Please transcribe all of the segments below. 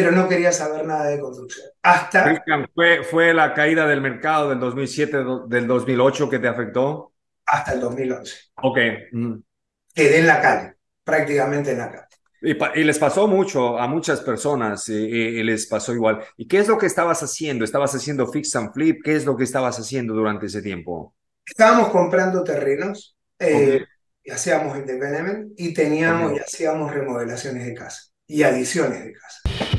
pero no quería saber nada de construcción. Hasta... ¿fue, ¿fue la caída del mercado del 2007, del 2008 que te afectó? Hasta el 2011. Ok. Quedé en la calle, prácticamente en la calle. Y, les pasó mucho a muchas personas, y, les pasó igual. ¿Y qué es lo que estabas haciendo? ¿Estabas haciendo fix and flip? ¿Qué es lo que estabas haciendo durante ese tiempo? Estábamos comprando terrenos, eh, y hacíamos el development y teníamos y hacíamos remodelaciones de casa y adiciones de casa.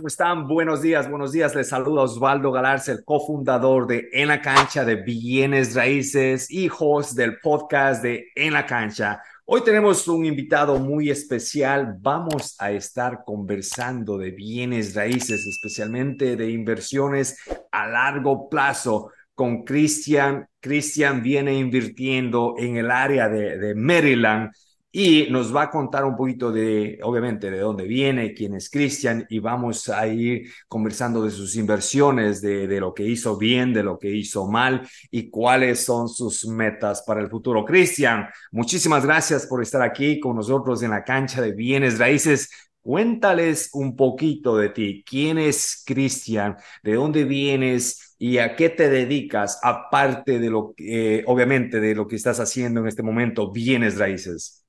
¿Cómo están? Buenos días, buenos días. Les saluda Osvaldo Galarza, el cofundador de En la Cancha de Bienes Raíces, hijos del podcast de En la Cancha. Hoy tenemos un invitado muy especial. Vamos a estar conversando de bienes raíces, especialmente de inversiones a largo plazo con Cristian. Cristian viene invirtiendo en el área de, de Maryland y nos va a contar un poquito de, obviamente, de dónde viene, quién es Cristian y vamos a ir conversando de sus inversiones, de, lo que hizo bien, de lo que hizo mal y cuáles son sus metas para el futuro. Cristian, muchísimas gracias por estar aquí con nosotros en la cancha de bienes raíces. Cuéntales un poquito de ti. ¿Quién es Cristian? ¿De dónde vienes? ¿Y a qué te dedicas? Aparte de lo eh, obviamente, de lo que estás haciendo en este momento, bienes raíces.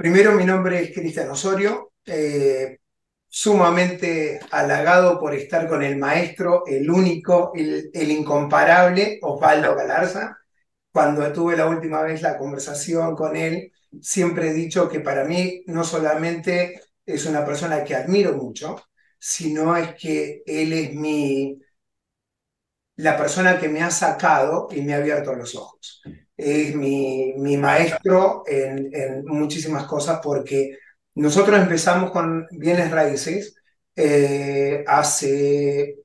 Primero, mi nombre es Cristian Osorio, eh, sumamente halagado por estar con el maestro, el único, el, incomparable Osvaldo Galarza. Cuando tuve la última vez la conversación con él, siempre he dicho que para mí no solamente es una persona que admiro mucho, sino es que él es mi, la persona que me ha sacado y me ha abierto los ojos es mi, mi maestro en, en, muchísimas cosas porque nosotros empezamos con bienes raíces eh, hace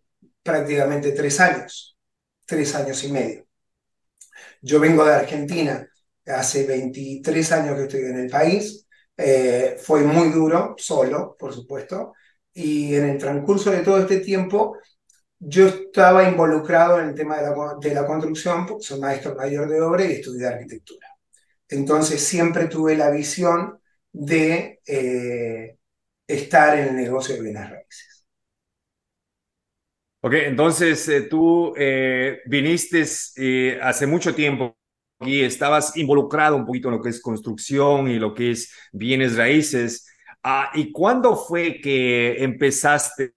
prácticamente tres años, tres años y medio. Yo vengo de Argentina, hace 23 años que estoy en el país, eh, fue muy duro, solo, por supuesto, y en el transcurso de todo este tiempo yo estaba involucrado en el tema de la, de la construcción, porque soy maestro mayor de obra y estudié arquitectura. Entonces siempre tuve la visión de eh, estar en el negocio de bienes raíces. Ok, entonces eh, tú eh, viniste hace mucho tiempo y estabas involucrado un poquito en lo que es construcción y lo que es bienes raíces. Ah, ¿Y cuándo fue que empezaste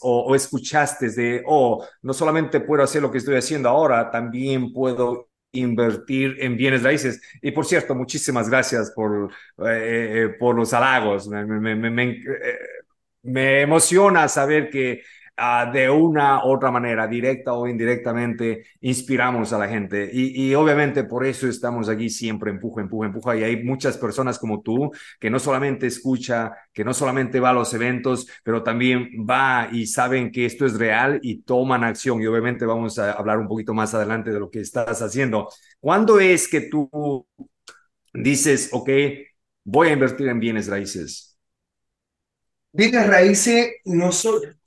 o, escuchaste de, oh, no solamente puedo hacer lo que estoy haciendo ahora, también puedo invertir en bienes raíces. Y por cierto, muchísimas gracias por, eh, eh, por los halagos. Me, me, me, eh, me, emociona saber que Ah, de una u otra manera, directa o indirectamente, inspiramos a la gente. Y, obviamente por eso estamos aquí siempre, empuja, empuja, empuja. Y hay muchas personas como tú que no solamente escucha, que no solamente va a los eventos, pero también va y saben que esto es real y toman acción. Y obviamente vamos a hablar un poquito más adelante de lo que estás haciendo. ¿Cuándo es que tú dices, ok, voy a invertir en bienes raíces? Bienes raíces no son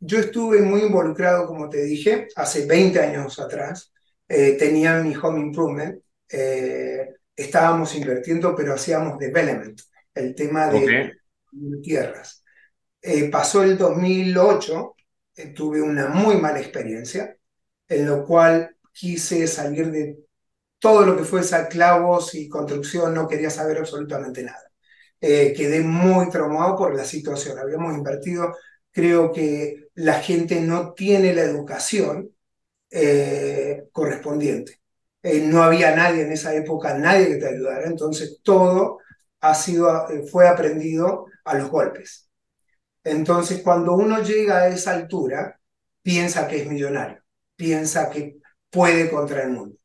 yo estuve muy involucrado, como te dije, hace 20 años atrás. Eh, tenía mi home improvement. Eh, estábamos invirtiendo, pero hacíamos development, el tema de tierras. Eh, pasó el 2008, tuve una muy mala experiencia, en lo cual quise salir de todo lo que fuese a clavos y construcción, no quería saber absolutamente nada. quedé muy traumado por la situación. Habíamos invertido creo que la gente no tiene la educación eh, correspondiente. Eh, no había nadie en esa época, nadie que te ayudara, entonces todo ha sido, eh, fue aprendido a los golpes. Entonces, cuando uno llega a esa altura, piensa que es millonario, piensa que puede contra el mundo.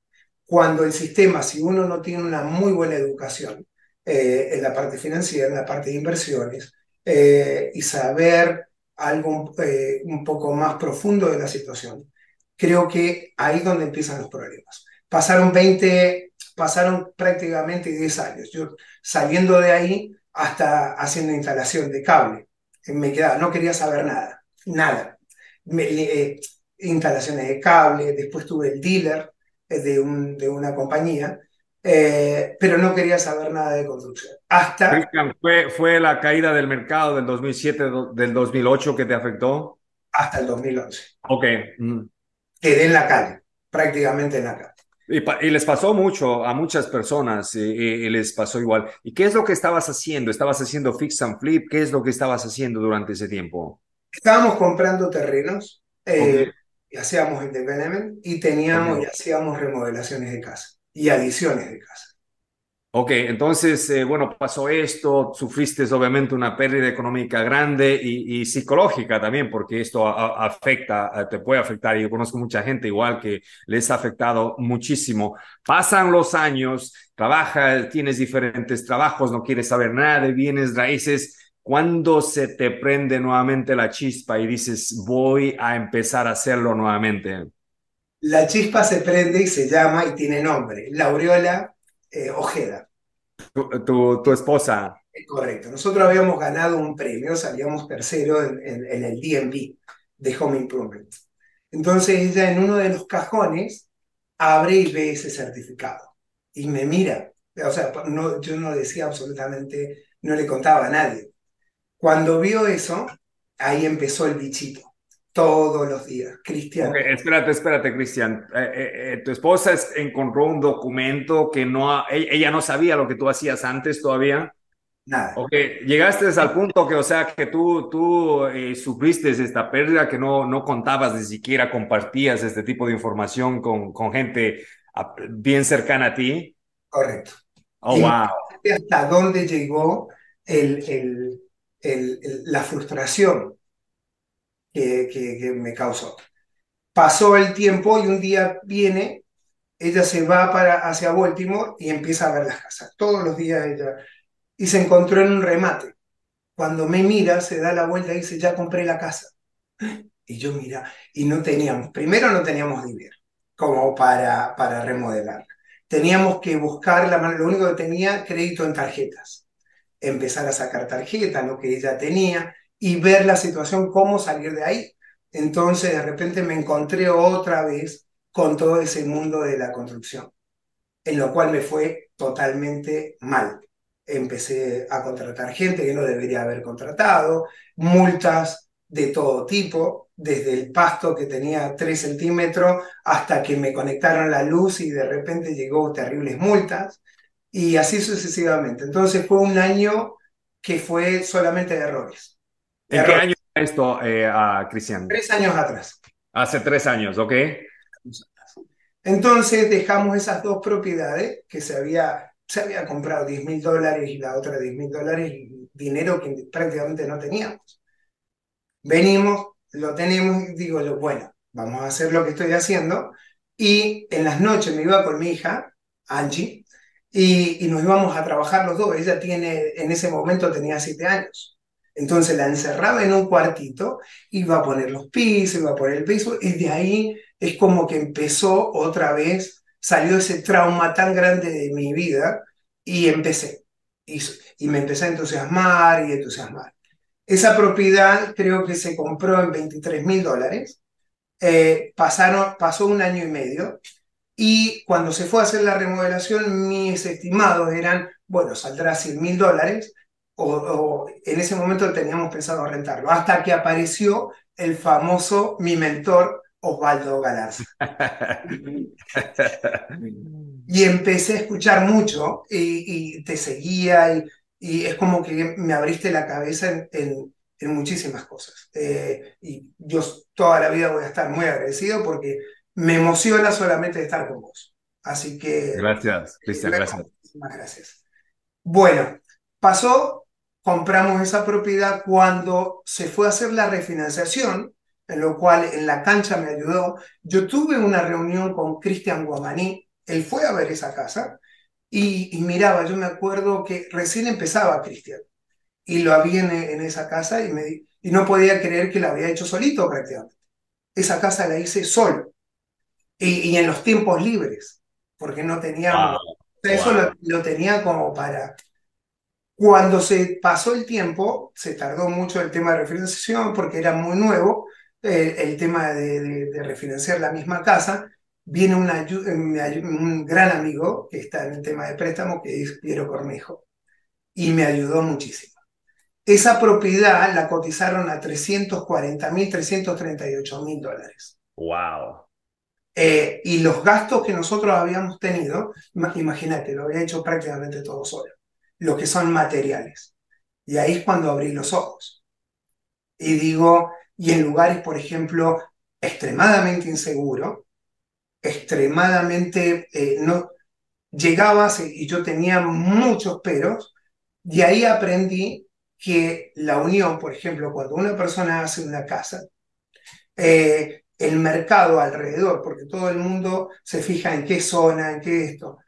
Cuando el sistema, si uno no tiene una muy buena educación en la parte financiera, en la parte de inversiones, y saber algo eh, un poco más profundo de la situación. Creo que ahí es donde empiezan los problemas. Pasaron 20, pasaron prácticamente 10 años. Yo saliendo de ahí hasta haciendo instalación de cable. me quedaba, no quería saber nada, nada. Me, eh, instalaciones de cable, después tuve el dealer eh, de, un, de una compañía, eh, pero no quería saber nada de construcción. Hasta... ¿fue, ¿fue la caída del mercado del 2007, del 2008 que te afectó? Hasta el 2011. Ok. Quedé en la calle, prácticamente en la calle. Y, les pasó mucho a muchas personas, y, les pasó igual. ¿Y qué es lo que estabas haciendo? ¿Estabas haciendo fix and flip? ¿Qué es lo que estabas haciendo durante ese tiempo? Estábamos comprando terrenos, eh, y hacíamos el development y teníamos y hacíamos remodelaciones de casa y adiciones de casa. Ok, entonces, eh, bueno, pasó esto, sufriste obviamente una pérdida económica grande y, psicológica también, porque esto afecta, te puede afectar. Y yo conozco mucha gente igual que les ha afectado muchísimo. Pasan los años, trabajas, tienes diferentes trabajos, no quieres saber nada de bienes raíces. ¿Cuándo se te prende nuevamente la chispa y dices, voy a empezar a hacerlo nuevamente? La chispa se prende y se llama y tiene nombre, Laureola eh, Ojeda. Tu, tu, esposa. Correcto. Nosotros habíamos ganado un premio, salíamos tercero en, en, el DMV de Home Improvement. Entonces ella en uno de los cajones abre y ve ese certificado y me mira. O sea, no, yo no decía absolutamente, no le contaba a nadie. Cuando vio eso, ahí empezó el bichito todos los días. Cristian. espérate, espérate, Cristian. Eh, eh, eh, tu esposa encontró un documento que no, ella no sabía lo que tú hacías antes todavía. Nada. Ok, llegaste al punto que, o sea, que tú, tú sufriste esta pérdida, que no, no contabas, ni siquiera compartías este tipo de información con, con gente ah, bien cercana a ti. Correcto. Oh, wow. Hasta dónde llegó el, el, el, la frustración que, me causó. Pasó el tiempo y un día viene, ella se va para, hacia Baltimore y empieza a ver las casas. Todos los días ella. Y se encontró en un remate. Cuando me mira, se da la vuelta y dice, ya compré la casa. Y yo mira, y no teníamos, primero no teníamos dinero como para, para remodelar. Teníamos que buscar la mano, lo único que tenía, crédito en tarjetas. Empezar a sacar tarjetas, lo que ella tenía, y ver la situación, cómo salir de ahí. Entonces, de repente me encontré otra vez con todo ese mundo de la construcción, en lo cual me fue totalmente mal. Empecé a contratar gente que no debería haber contratado, multas de todo tipo, desde el pasto que tenía 3 centímetros hasta que me conectaron la luz y de repente llegó terribles multas y así sucesivamente. Entonces fue un año que fue solamente de errores. ¿En qué año esto, eh, Cristian? Tres años atrás. Hace tres años, ok. Entonces dejamos esas dos propiedades que se había, se había comprado 10 mil dólares y la otra 10 mil dólares, dinero que prácticamente no teníamos. Venimos, lo tenemos y digo, bueno, vamos a hacer lo que estoy haciendo. Y en las noches me iba con mi hija, Angie, y, y nos íbamos a trabajar los dos. Ella tiene, en ese momento tenía siete años. Entonces la encerraba en un cuartito, iba a poner los pisos, iba a poner el piso, y de ahí es como que empezó otra vez, salió ese trauma tan grande de mi vida y empecé. Y, y me empecé a entusiasmar y entusiasmar. Esa propiedad creo que se compró en 23 mil dólares. Eh, pasaron, pasó un año y medio y cuando se fue a hacer la remodelación, mis estimados eran, bueno, saldrá 100 mil dólares, o, en ese momento teníamos pensado rentarlo, hasta que apareció el famoso, mi mentor, Osvaldo Galarza. y empecé a escuchar mucho y, te seguía y, y, es como que me abriste la cabeza en, en, muchísimas cosas. Eh, y yo toda la vida voy a estar muy agradecido porque me emociona solamente estar con vos. Así que... Gracias, Cristian, gracias. Muchísimas gracias. Bueno, pasó compramos esa propiedad cuando se fue a hacer la refinanciación, en lo cual en la cancha me ayudó. Yo tuve una reunión con Cristian Guamaní, él fue a ver esa casa y, miraba, yo me acuerdo que recién empezaba Cristian y lo había en, esa casa y, me, y no podía creer que la había hecho solito prácticamente. Esa casa la hice solo y, en los tiempos libres, porque no tenía... Eso lo tenía como para Cuando se pasó el tiempo, se tardó mucho el tema de refinanciación porque era muy nuevo, eh, el tema de, de, refinanciar la misma casa. Viene una, un gran amigo que está en el tema de préstamo, que es Piero Cornejo, y me ayudó muchísimo. Esa propiedad la cotizaron a 340 mil, 338 mil dólares. ¡Wow! Eh, y los gastos que nosotros habíamos tenido, imagínate, lo había hecho prácticamente todo solo, lo que son materiales. Y ahí es cuando abrí los ojos. Y digo, y en lugares, por ejemplo, extremadamente inseguro, extremadamente, eh, no, llegabas y yo tenía muchos peros, y ahí aprendí que la unión, por ejemplo, cuando una persona hace una casa, eh, el mercado alrededor, porque todo el mundo se fija en qué zona, en qué esto.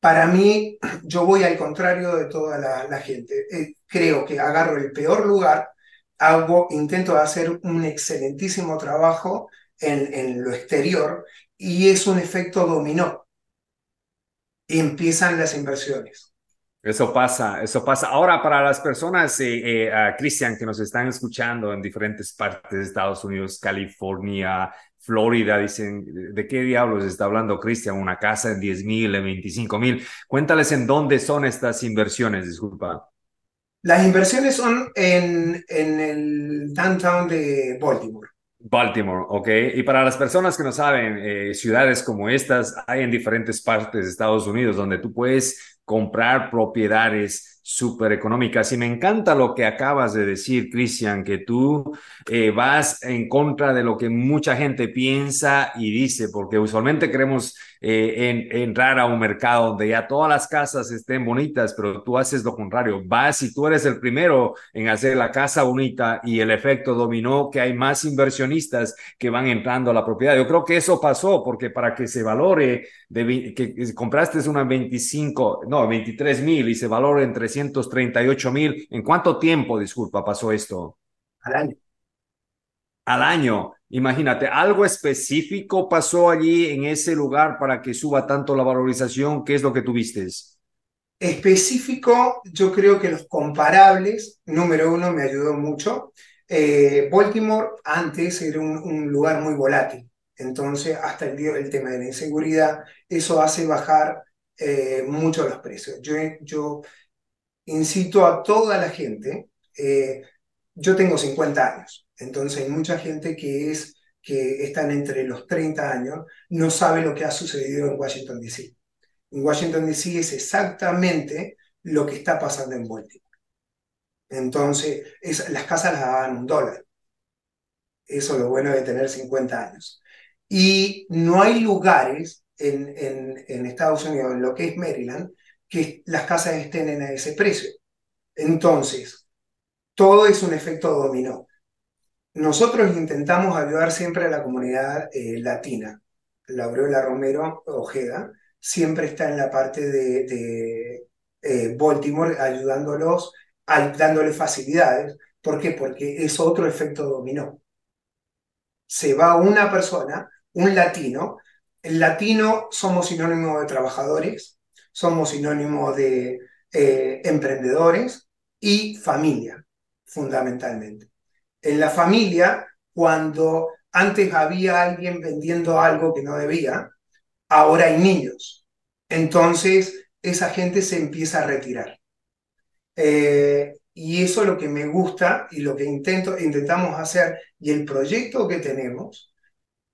Para mí, yo voy al contrario de toda la, gente. Eh, creo que agarro el peor lugar, hago, intento hacer un excelentísimo trabajo en, lo exterior y es un efecto dominó. Empiezan las inversiones. Eso pasa, eso pasa. Ahora, para las personas, eh, eh Cristian, que nos están escuchando en diferentes partes de Estados Unidos, California, Florida, dicen, ¿de qué diablos está hablando Cristian? Una casa en 10 mil, en 25 mil. Cuéntales en dónde son estas inversiones, disculpa. Las inversiones son en, en el downtown de Baltimore. Baltimore, ok. Y para las personas que no saben, eh, ciudades como estas hay en diferentes partes de Estados Unidos donde tú puedes comprar propiedades súper económicas. Y me encanta lo que acabas de decir, Cristian, que tú eh, vas en contra de lo que mucha gente piensa y dice, porque usualmente queremos eh, entrar a un mercado donde ya todas las casas estén bonitas, pero tú haces lo contrario. Vas y tú eres el primero en hacer la casa bonita y el efecto dominó que hay más inversionistas que van entrando a la propiedad. Yo creo que eso pasó porque para que se valore, de, que, compraste una 25, no, 23 mil y se valore en 300 338 mil. ¿En cuánto tiempo, disculpa, pasó esto? Al año. Al año. Imagínate, ¿algo específico pasó allí en ese lugar para que suba tanto la valorización? ¿Qué es lo que tuviste? Específico, yo creo que los comparables, número uno, me ayudó mucho. Eh, Baltimore antes era un, lugar muy volátil, entonces hasta el, día, el tema de la inseguridad, eso hace bajar eh, mucho los precios. Yo, yo incito a toda la gente, eh, yo tengo 50 años, entonces hay mucha gente que, es, que están entre los 30 años, no sabe lo que ha sucedido en Washington, D.C. En Washington, D.C. es exactamente lo que está pasando en Baltimore. Entonces, las casas las daban un dólar. Eso es lo bueno de tener 50 años. Y no hay lugares en, en, en Estados Unidos, en lo que es Maryland, que las casas estén en ese precio. Entonces, todo es un efecto dominó. Nosotros intentamos ayudar siempre a la comunidad eh, latina. La Aureola Romero Ojeda siempre está en la parte de, eh, Baltimore ayudándolos, dándoles facilidades. ¿Por qué? Porque es otro efecto dominó. Se va una persona, un latino, el latino somos sinónimo de trabajadores, somos sinónimo de eh, emprendedores y familia, fundamentalmente. En la familia, cuando antes había alguien vendiendo algo que no debía, ahora hay niños. Entonces, esa gente se empieza a retirar. Eh, y eso es lo que me gusta y lo que intento, intentamos hacer. Y el proyecto que tenemos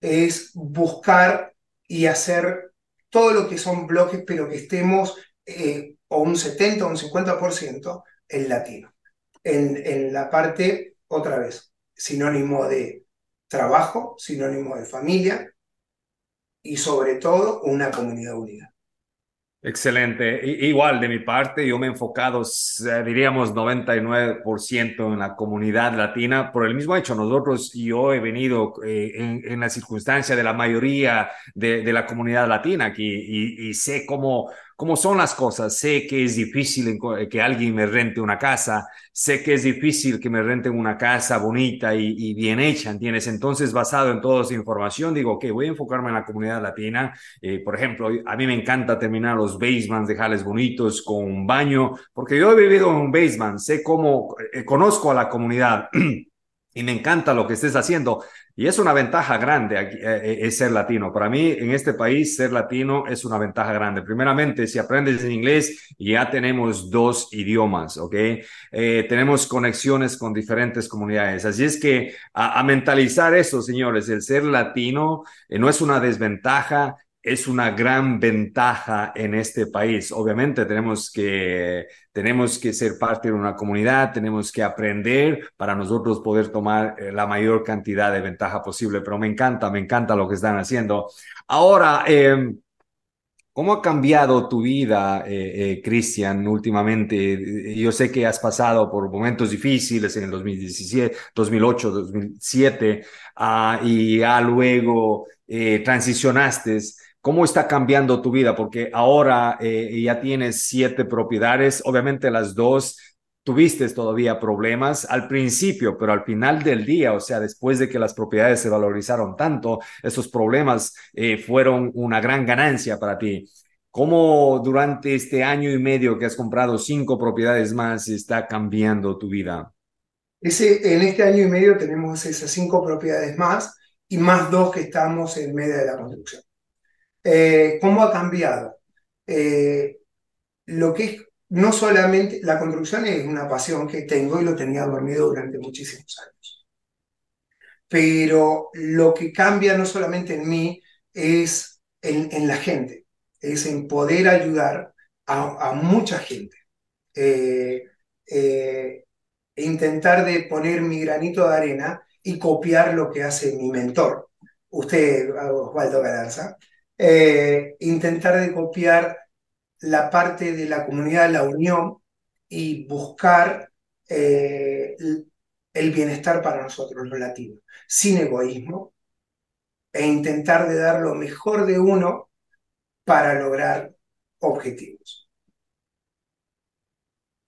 es buscar y hacer todo lo que son bloques, pero que estemos eh, o un 70 o un 50% en latino. En, en la parte, otra vez, sinónimo de trabajo, sinónimo de familia y sobre todo una comunidad unida. Excelente. igual de mi parte, yo me he enfocado, diríamos, 99% en la comunidad latina por el mismo hecho. Nosotros, yo he venido eh, en, la circunstancia de la mayoría de, la comunidad latina aquí y, sé cómo cómo son las cosas. Sé que es difícil que alguien me rente una casa, sé que es difícil que me renten una casa bonita y, bien hecha, ¿entiendes? Entonces, basado en toda esa información, digo, ok, voy a enfocarme en la comunidad latina. Eh, por ejemplo, a mí me encanta terminar los basements, dejarles bonitos con un baño, porque yo he vivido en un basement, sé cómo, eh, conozco a la comunidad. y me encanta lo que estés haciendo. Y es una ventaja grande eh, eh, ser latino. Para mí, en este país, ser latino es una ventaja grande. Primeramente, si aprendes en inglés, ya tenemos dos idiomas, ¿ok? Eh, tenemos conexiones con diferentes comunidades. Así es que a, mentalizar eso, señores, el ser latino no es una desventaja, es una gran ventaja en este país. Obviamente tenemos que, tenemos que ser parte de una comunidad, tenemos que aprender para nosotros poder tomar eh, la mayor cantidad de ventaja posible, pero me encanta, me encanta lo que están haciendo. Ahora, em, ¿Cómo ha cambiado tu vida, eh, eh, Cristian, últimamente? Yo sé que has pasado por momentos difíciles en el 2017, 2008, 2007, y ya luego transicionaste. ¿Cómo está cambiando tu vida? Porque ahora eh, ya tienes siete propiedades, obviamente las dos tuviste todavía problemas al principio, pero al final del día, o sea, después de que las propiedades se valorizaron tanto, esos problemas eh, fueron una gran ganancia para ti. ¿Cómo durante este año y medio que has comprado cinco propiedades más está cambiando tu vida? Ese, en este año y medio tenemos esas cinco propiedades más y más dos que estamos en medio de la construcción. Eh, ¿Cómo ha cambiado? Eh, lo que es, no solamente, la construcción es una pasión que tengo y lo tenía dormido durante muchísimos años. Pero lo que cambia no solamente en mí, es en, la gente, es en poder ayudar a, mucha gente. Eh, e intentar de poner mi granito de arena y copiar lo que hace mi mentor, usted, Osvaldo Galarza, eh, intentar de copiar la parte de la comunidad, la unión y buscar eh, el bienestar para nosotros los latinos, sin egoísmo, e intentar de dar lo mejor de uno para lograr objetivos.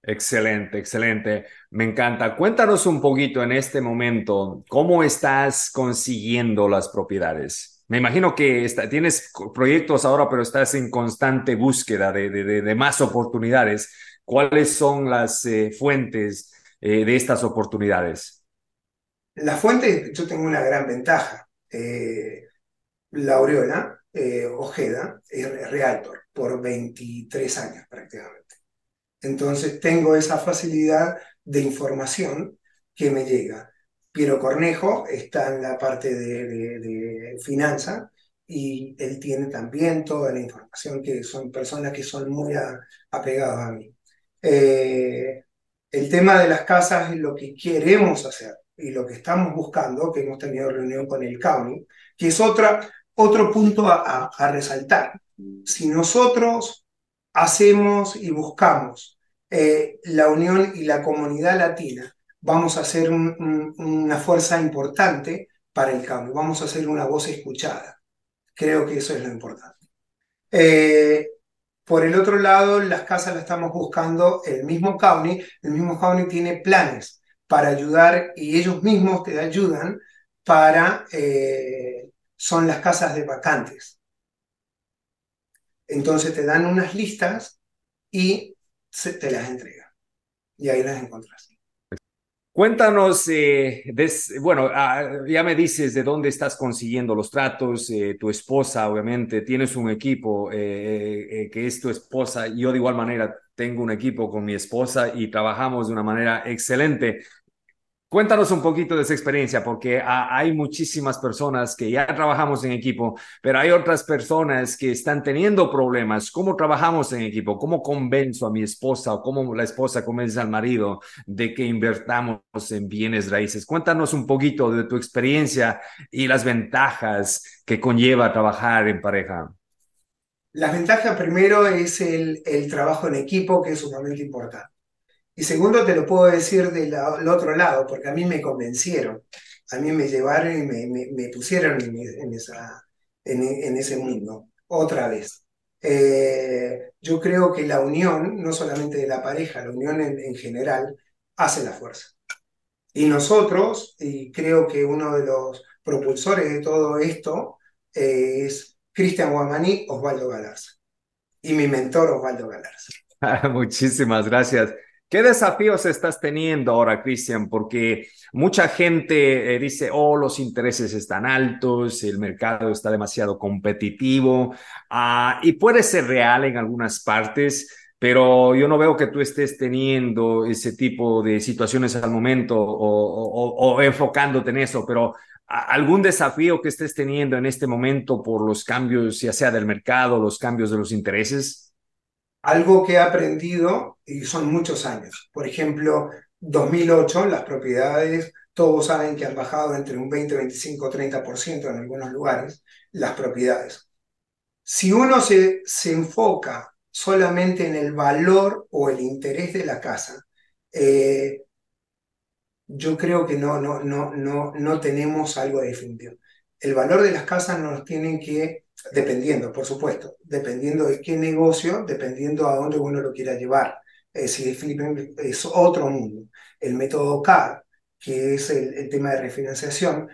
Excelente, excelente. Me encanta. Cuéntanos un poquito en este momento, ¿cómo estás consiguiendo las propiedades? Me imagino que tienes proyectos ahora, pero estás en constante búsqueda de, más oportunidades. ¿Cuáles son las eh, fuentes eh, de estas oportunidades? La fuente, yo tengo una gran ventaja. Eh, la Aureola Ojeda es realtor por 23 años prácticamente. Entonces tengo esa facilidad de información que me llega. Piero Cornejo está en la parte de, finanza y él tiene también toda la información que son personas que son muy apegadas a mí. Eh, el tema de las casas es lo que queremos hacer y lo que estamos buscando, que hemos tenido reunión con el county, que es otra, otro punto a, resaltar. Si nosotros hacemos y buscamos eh, la unión y la comunidad latina vamos a ser una fuerza importante para el cambio, vamos a ser una voz escuchada. Creo que eso es lo importante. Eh, por el otro lado, las casas las estamos buscando el mismo county, el mismo county tiene planes para ayudar y ellos mismos te ayudan para, eh, son las casas de vacantes. Entonces te dan unas listas y te las entregan. Y ahí las encontrás. Cuéntanos, eh, bueno, ah, ya me dices de dónde estás consiguiendo los tratos, eh, tu esposa, obviamente, tienes un equipo eh, que es tu esposa, yo de igual manera tengo un equipo con mi esposa y trabajamos de una manera excelente. Cuéntanos un poquito de esa experiencia, porque hay muchísimas personas que ya trabajamos en equipo, pero hay otras personas que están teniendo problemas. ¿Cómo trabajamos en equipo? ¿Cómo convenzo a mi esposa o cómo la esposa convence al marido de que invertamos en bienes raíces? Cuéntanos un poquito de tu experiencia y las ventajas que conlleva trabajar en pareja. La ventaja primero es el, el trabajo en equipo, que es sumamente importante. Y segundo, te lo puedo decir del, otro lado, porque a mí me convencieron, a mí me llevaron y me, pusieron en, esa, en, ese mundo, otra vez. Eh, yo creo que la unión, no solamente de la pareja, la unión en, general, hace la fuerza. Y nosotros, y creo que uno de los propulsores de todo esto eh, es Cristian Guamaní, Osvaldo Galarza. Y mi mentor, Osvaldo Galarza. Muchísimas gracias. ¿Qué desafíos estás teniendo ahora, Cristian? Porque mucha gente eh, dice, oh, los intereses están altos, el mercado está demasiado competitivo, uh, y puede ser real en algunas partes, pero yo no veo que tú estés teniendo ese tipo de situaciones al momento o, o, o enfocándote en eso, pero algún desafío que estés teniendo en este momento por los cambios, ya sea del mercado, los cambios de los intereses? Algo que he aprendido y son muchos años. Por ejemplo, 2008, las propiedades, todos saben que han bajado entre un 20, 25, 30% en algunos lugares, las propiedades. Si uno se, se enfoca solamente en el valor o el interés de la casa, eh, yo creo que no, no, no, no, no tenemos algo definitivo. El valor de las casas nos tienen que dependiendo, por supuesto, dependiendo de qué negocio, dependiendo a dónde uno lo quiera llevar. Es es otro mundo. El método CAD, que es el, tema de refinanciación,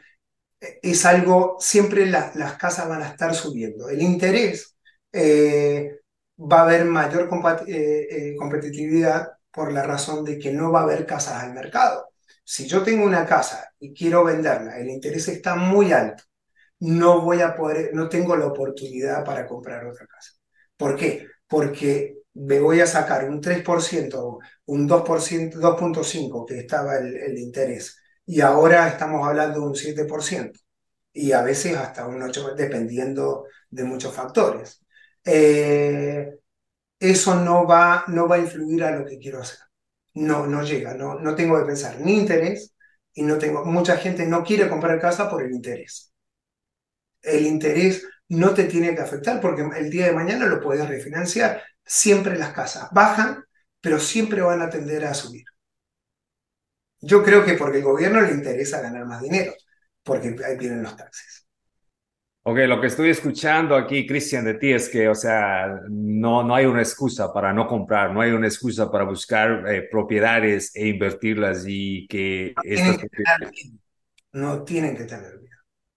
es algo, siempre las casas van a estar subiendo. El interés eh, va a haber mayor eh, eh, competitividad por la razón de que no va a haber casas al mercado. Si yo tengo una casa y quiero venderla, el interés está muy alto no voy a poder, no tengo la oportunidad para comprar otra casa. ¿Por qué? Porque me voy a sacar un 3%, un 2%, 2.5% que estaba el, interés, y ahora estamos hablando de un 7%, y a veces hasta un 8%, dependiendo de muchos factores. Eh, eso no va, no va a influir a lo que quiero hacer. No, no llega, no, no tengo que pensar ni interés, y no tengo, mucha gente no quiere comprar casa por el interés el interés no te tiene que afectar porque el día de mañana lo puedes refinanciar. Siempre las casas bajan, pero siempre van a tender a subir. Yo creo que porque el gobierno le interesa ganar más dinero, porque ahí vienen los taxes. Ok, lo que estoy escuchando aquí, Cristian, de ti es que, o sea, no, no hay una excusa para no comprar, no hay una excusa para buscar eh, propiedades e invertirlas y que... No tienen que, tener, no tienen que tener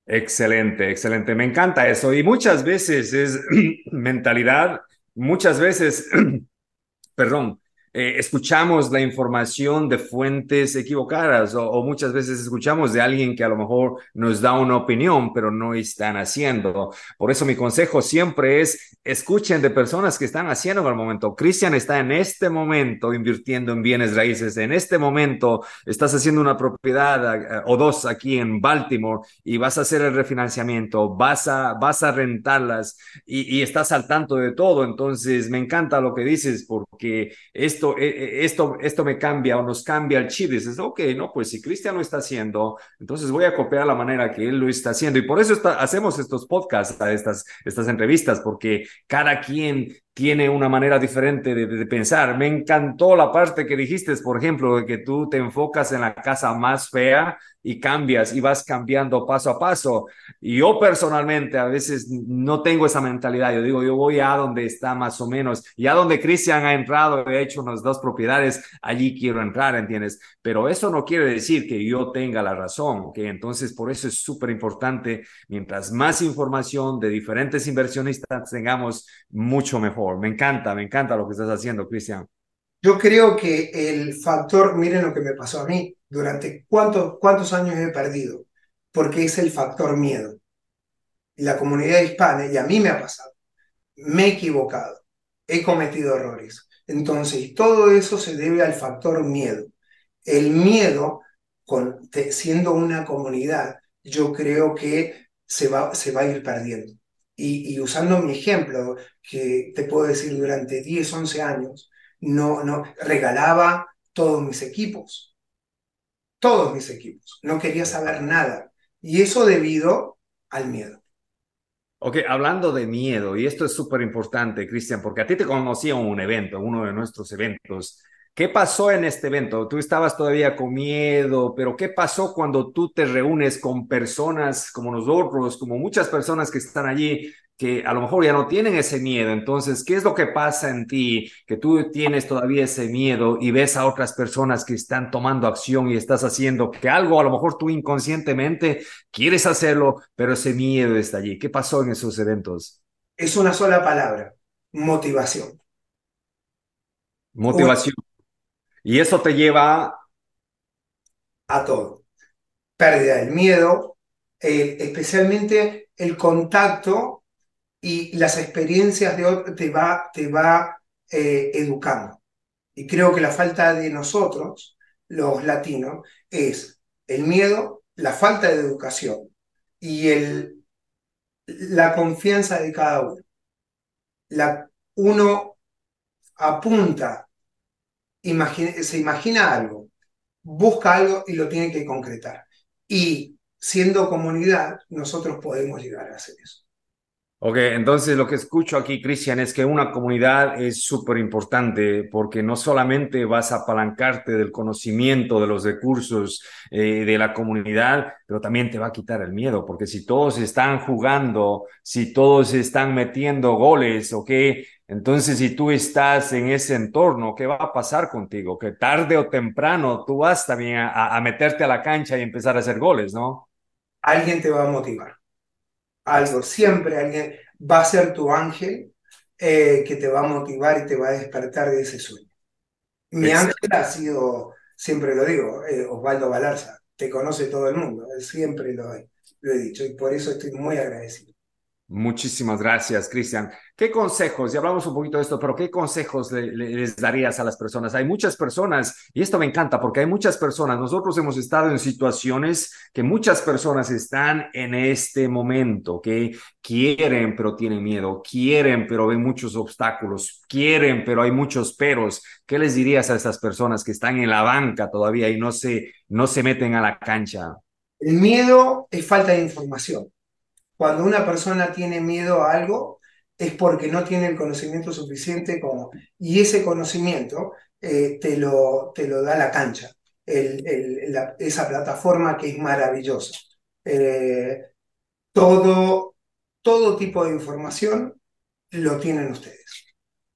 Excelente, excelente. Me encanta eso. Y muchas veces es mentalidad, muchas veces, perdón, eh, escuchamos la información de fuentes equivocadas o, muchas veces escuchamos de alguien que a lo mejor nos da una opinión, pero no están haciendo. Por eso mi consejo siempre es escuchen de personas que están haciendo en el momento. Cristian está en este momento invirtiendo en bienes raíces. En este momento estás haciendo una propiedad eh, o dos aquí en Baltimore y vas a hacer el refinanciamiento, vas a, vas a rentarlas y, y estás al tanto de todo. Entonces me encanta lo que dices porque esto eh, eh, esto, esto, me cambia o nos cambia el chip. Dices, ok, no, pues si Cristian lo está haciendo, entonces voy a copiar la manera que él lo está haciendo. Y por eso hacemos estos podcasts, estas, estas entrevistas, porque cada quien tiene una manera diferente de, pensar. Me encantó la parte que dijiste, por ejemplo, de que tú te enfocas en la casa más fea y cambias y vas cambiando paso a paso. Y yo personalmente a veces no tengo esa mentalidad. Yo digo, yo voy a donde está más o menos, y a donde Cristian ha entrado, he hecho unas dos propiedades, allí quiero entrar, ¿entiendes? Pero eso no quiere decir que yo tenga la razón, ¿ok? Entonces, por eso es súper importante, mientras más información de diferentes inversionistas tengamos, mucho mejor. Me encanta, me encanta lo que estás haciendo, Cristian. Yo creo que el factor, miren lo que me pasó a mí, durante cuántos, cuántos años he perdido, porque es el factor miedo. La comunidad hispana, y a mí me ha pasado, me he equivocado, he cometido errores. Entonces, todo eso se debe al factor miedo. El miedo, siendo una comunidad, yo creo que se va, se va a ir perdiendo. Y, usando mi ejemplo, que te puedo decir, durante 10, 11 años, no, no, regalaba todos mis equipos, todos mis equipos, no quería saber nada. Y eso debido al miedo. Ok, hablando de miedo, y esto es súper importante, Cristian, porque a ti te conocí en un evento, uno de nuestros eventos, ¿Qué pasó en este evento? Tú estabas todavía con miedo, pero ¿qué pasó cuando tú te reúnes con personas como nosotros, como muchas personas que están allí, que a lo mejor ya no tienen ese miedo? Entonces, ¿qué es lo que pasa en ti que tú tienes todavía ese miedo y ves a otras personas que están tomando acción y estás haciendo que algo a lo mejor tú inconscientemente quieres hacerlo, pero ese miedo está allí? ¿Qué pasó en esos eventos? Es una sola palabra, motivación. Motivación. Y eso te lleva a todo. Pérdida del miedo, eh, especialmente el contacto y las experiencias de otros te va, te va eh, educando. Y creo que la falta de nosotros, los latinos, es el miedo, la falta de educación y el, la confianza de cada uno. La, uno apunta se imagina algo, busca algo y lo tiene que concretar. Y siendo comunidad, nosotros podemos llegar a hacer eso. Ok, entonces lo que escucho aquí, Cristian, es que una comunidad es súper importante porque no solamente vas a apalancarte del conocimiento, de los recursos eh, de la comunidad, pero también te va a quitar el miedo, porque si todos están jugando, si todos están metiendo goles, ok, entonces, si tú estás en ese entorno, ¿qué va a pasar contigo? Que tarde o temprano tú vas también a, meterte a la cancha y empezar a hacer goles, ¿no? Alguien te va a motivar. Algo, siempre alguien va a ser tu ángel eh, que te va a motivar y te va a despertar de ese sueño. Mi ángel ha sido, siempre lo digo, eh, Osvaldo Balarza. Te conoce todo el mundo, siempre lo he dicho y por eso estoy muy agradecido. Muchísimas gracias, Cristian. ¿Qué consejos, ya hablamos un poquito de esto, pero qué consejos les darías a las personas? Hay muchas personas, y esto me encanta porque hay muchas personas, nosotros hemos estado en situaciones que muchas personas están en este momento, que quieren pero tienen miedo, quieren pero ven muchos obstáculos, quieren pero hay muchos peros. ¿Qué les dirías a estas personas que están en la banca todavía y no se, no se meten a la cancha? El miedo es falta de información cuando una persona tiene miedo a algo es porque no tiene el conocimiento suficiente como, y ese conocimiento eh, te, lo, te lo da la cancha, esa plataforma que es maravillosa. Eh, todo, todo tipo de información lo tienen ustedes.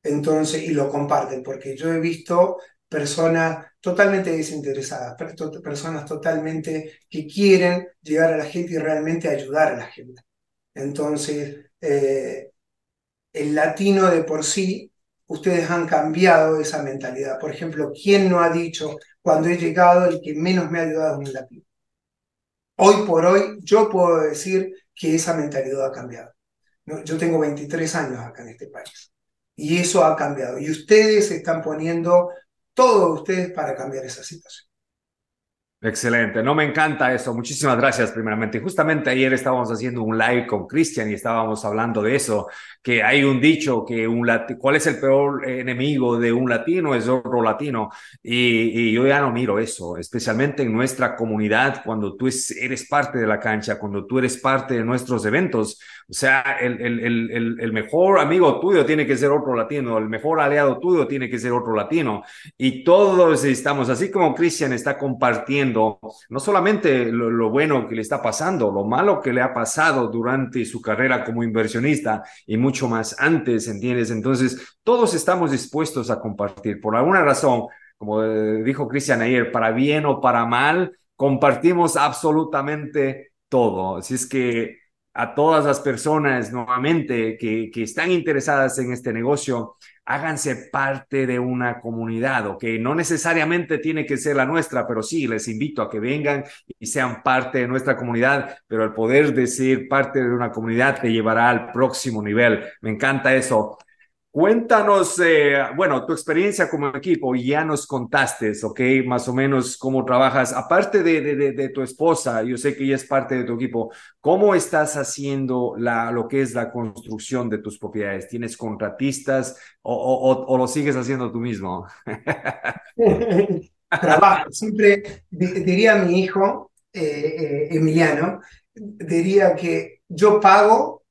Entonces, y lo comparten, porque yo he visto personas totalmente desinteresadas, personas totalmente que quieren llegar a la gente y realmente ayudar a la gente. Entonces, eh, el latino de por sí, ustedes han cambiado esa mentalidad. Por ejemplo, ¿quién no ha dicho, cuando he llegado, el que menos me ha ayudado es un latino? Hoy por hoy, yo puedo decir que esa mentalidad ha cambiado. Yo tengo 23 años acá en este país y eso ha cambiado. Y ustedes están poniendo todo ustedes para cambiar esa situación. Excelente, no me encanta eso. Muchísimas gracias primeramente. Justamente ayer estábamos haciendo un live con Cristian y estábamos hablando de eso, que hay un dicho que un cuál es el peor enemigo de un latino es otro latino y, yo ya no miro eso, especialmente en nuestra comunidad cuando tú eres parte de la cancha, cuando tú eres parte de nuestros eventos. O sea, el, el mejor amigo tuyo tiene que ser otro latino, el mejor aliado tuyo tiene que ser otro latino y todos estamos, así como Cristian está compartiendo no solamente lo, bueno que le está pasando, lo malo que le ha pasado durante su carrera como inversionista y mucho más antes, ¿entiendes? Entonces, todos estamos dispuestos a compartir. Por alguna razón, como eh, dijo Cristian ayer, para bien o para mal, compartimos absolutamente todo. Así es que a todas las personas nuevamente que, que están interesadas en este negocio, háganse parte de una comunidad, ¿ok? No necesariamente tiene que ser la nuestra, pero sí, les invito a que vengan y sean parte de nuestra comunidad, pero el poder de ser parte de una comunidad te llevará al próximo nivel. Me encanta eso. Cuéntanos, eh, bueno, tu experiencia como equipo, ya nos contaste, ¿ok? Más o menos cómo trabajas. Aparte de, de, tu esposa, yo sé que ella es parte de tu equipo, ¿cómo estás haciendo la, lo que es la construcción de tus propiedades? ¿Tienes contratistas o, lo sigues haciendo tú mismo? Trabajo, siempre diría mi hijo, eh, eh, Emiliano, diría que yo pago,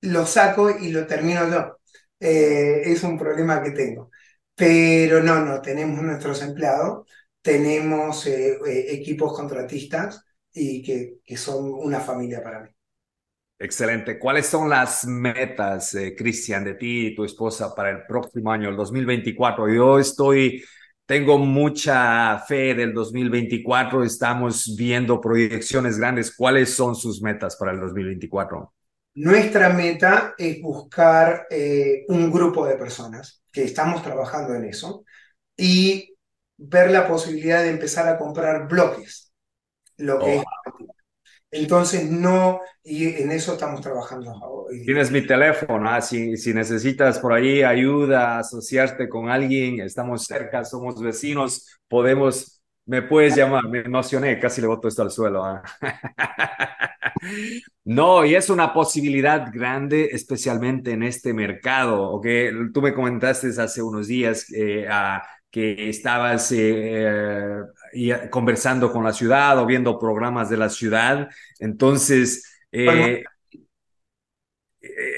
lo saco y lo termino yo. Eh, es un problema que tengo. Pero no, no, tenemos nuestros empleados, tenemos eh, eh, equipos contratistas y que, que son una familia para mí. Excelente. ¿Cuáles son las metas, eh, Cristian, de ti y tu esposa para el próximo año, el 2024? Yo estoy, tengo mucha fe del 2024. Estamos viendo proyecciones grandes. ¿Cuáles son sus metas para el 2024? Nuestra meta es buscar eh, un grupo de personas que estamos trabajando en eso y ver la posibilidad de empezar a comprar bloques, lo que Oh, es Entonces, no, y en eso estamos trabajando hoy. Tienes mi teléfono, ah, Si, si necesitas por ahí ayuda, asociarte con alguien, estamos cerca, somos vecinos, podemos, me puedes llamar, me emocioné, casi le boto esto al suelo. ah. No, y es una posibilidad grande, especialmente en este mercado, ¿ok? Tú me comentaste hace unos días eh, que estabas eh, eh, conversando con la ciudad o viendo programas de la ciudad, entonces... Bueno,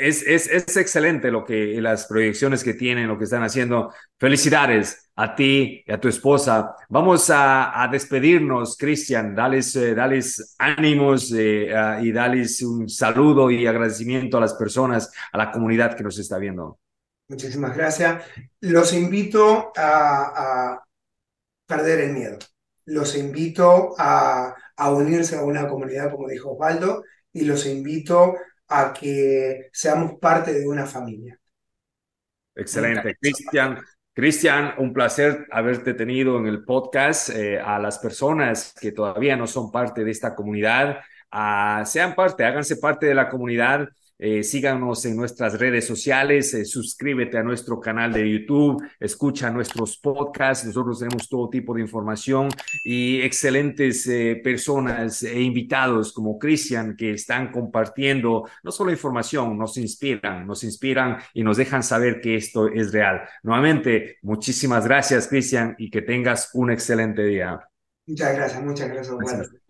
es, es, es, excelente lo que las proyecciones que tienen, lo que están haciendo. Felicidades a ti y a tu esposa. Vamos a, a despedirnos, Cristian. Dales, eh, dales ánimos eh, uh, y dales un saludo y agradecimiento a las personas, a la comunidad que nos está viendo. Muchísimas gracias. Los invito a, a perder el miedo. Los invito a, a unirse a una comunidad, como dijo Osvaldo, y los invito a que seamos parte de una familia. Excelente. Cristian, Cristian, un placer haberte tenido en el podcast. Eh, a las personas que todavía no son parte de esta comunidad, uh, sean parte, háganse parte de la comunidad. Eh, síganos en nuestras redes sociales, eh, suscríbete a nuestro canal de YouTube, escucha nuestros podcasts, nosotros tenemos todo tipo de información y excelentes eh, personas e invitados como Cristian que están compartiendo no solo información, nos inspiran, nos inspiran y nos dejan saber que esto es real. Nuevamente, muchísimas gracias Cristian y que tengas un excelente día. Muchas gracias, muchas gracias. Bueno.